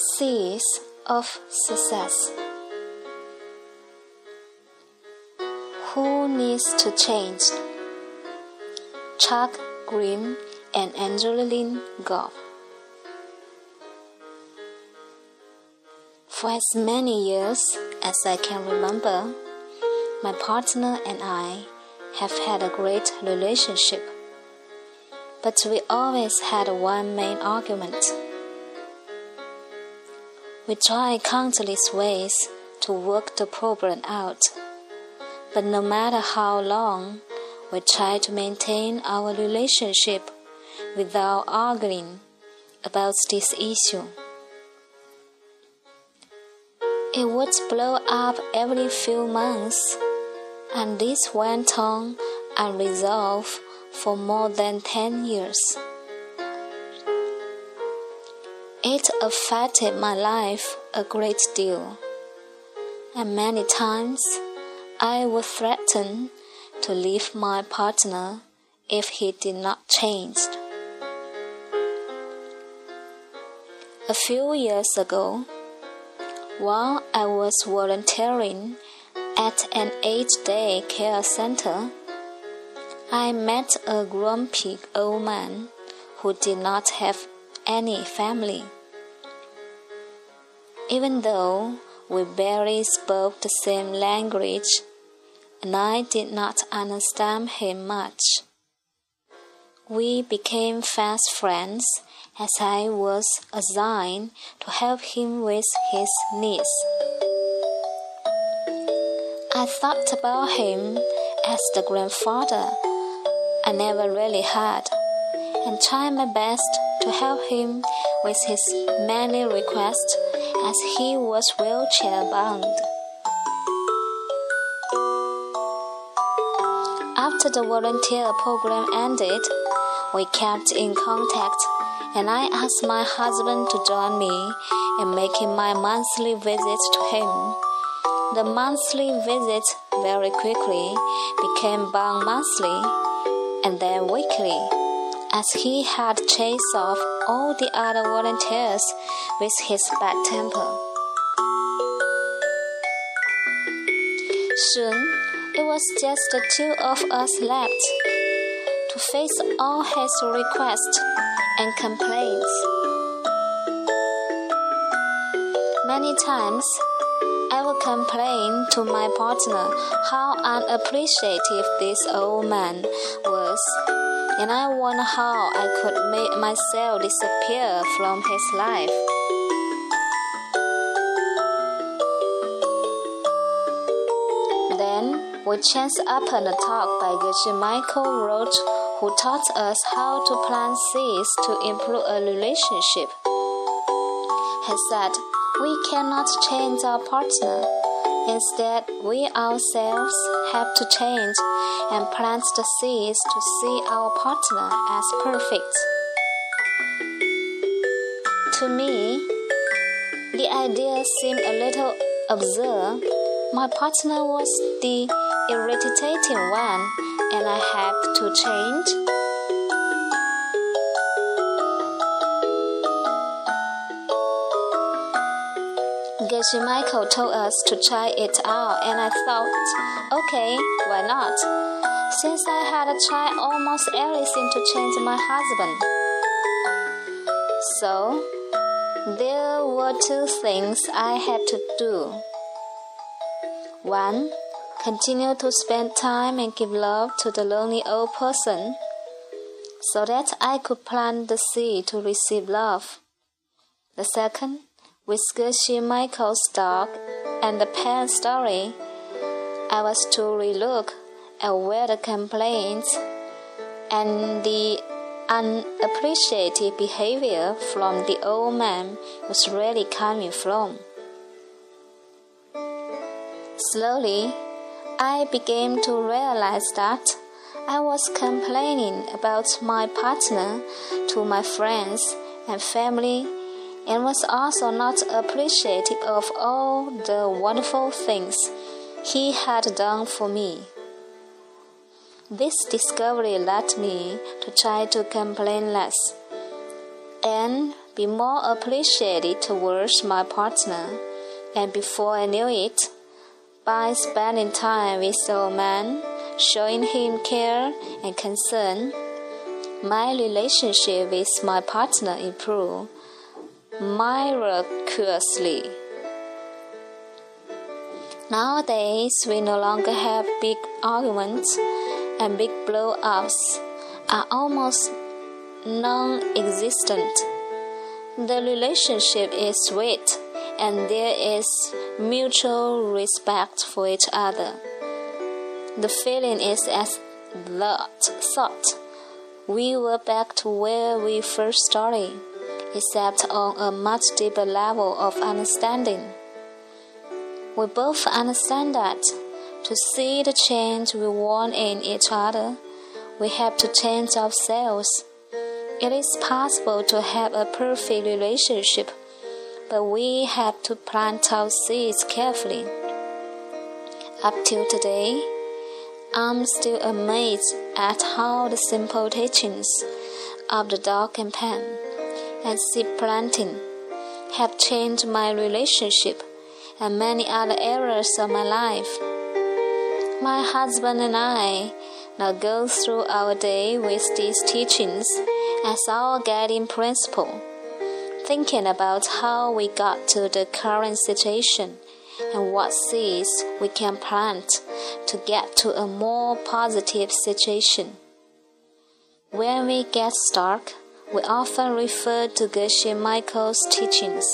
Seeds of Success Who Needs to Change? Chuck Grimm and Angeline Goff. For as many years as I can remember, my partner and I have had a great relationship. But we always had one main argument. We try countless ways to work the problem out, but no matter how long we try to maintain our relationship without arguing about this issue. It would blow up every few months, and this went on unresolved for more than 10 years. It affected my life a great deal, and many times I would threaten to leave my partner if he did not change. A few years ago, while I was volunteering at an aged day care center, I met a grumpy old man who did not have any family. Even though we barely spoke the same language, and I did not understand him much. We became fast friends as I was assigned to help him with his needs. I thought about him as the grandfather I never really had, and tried my best to help him with his many requests as he was wheelchair bound. After the volunteer program ended, we kept in contact, and I asked my husband to join me in making my monthly visit to him. The monthly visit very quickly became bi monthly and then weekly, as he had chased off all the other volunteers with his bad temper. Soon, it was just the two of us left to face all his requests and complaints. Many times, I would complain to my partner how unappreciative this old man was, and I wonder how I could make myself disappear from his life. Then we chanced upon a talk by Geshe Michael Roach, who taught us how to plant seeds to improve a relationship. He said, We cannot change our partner. Instead, we ourselves have to change and plant the seeds to see our partner as perfect. To me, the idea seemed a little absurd. My partner was the irritating one, and I had to change. Geshe Michael told us to try it out, and I thought, okay, why not? Since I had tried almost everything to change my husband. So, there were two things I had to do. One, continue to spend time and give love to the lonely old person so that I could plant the seed to receive love. The second, with Geshe Michael's dog and the parent story, I was to relook at where the complaints and the unappreciated behavior from the old man was really coming from. Slowly, I began to realize that I was complaining about my partner to my friends and family and was also not appreciative of all the wonderful things he had done for me. This discovery led me to try to complain less and be more appreciative towards my partner, and before I knew it, by spending time with the old man, showing him care and concern, my relationship with my partner improved miraculously. Nowadays, we no longer have big arguments, and big blow ups are almost non existent. The relationship is sweet, and there is mutual respect for each other. The feeling is as that thought. We were back to where we first started, except on a much deeper level of understanding. We both understand that to see the change we want in each other, we have to change ourselves. It is possible to have a perfect relationship, but we have to plant our seeds carefully. Up till today, I'm still amazed at how the simple teachings of the dog and pen and seed planting have changed my relationship and many other areas of my life. My husband and I now go through our day with these teachings as our guiding principle, thinking about how we got to the current situation and what seeds we can plant to get to a more positive situation. When we get stuck, we often refer to Geshe Michael's teachings.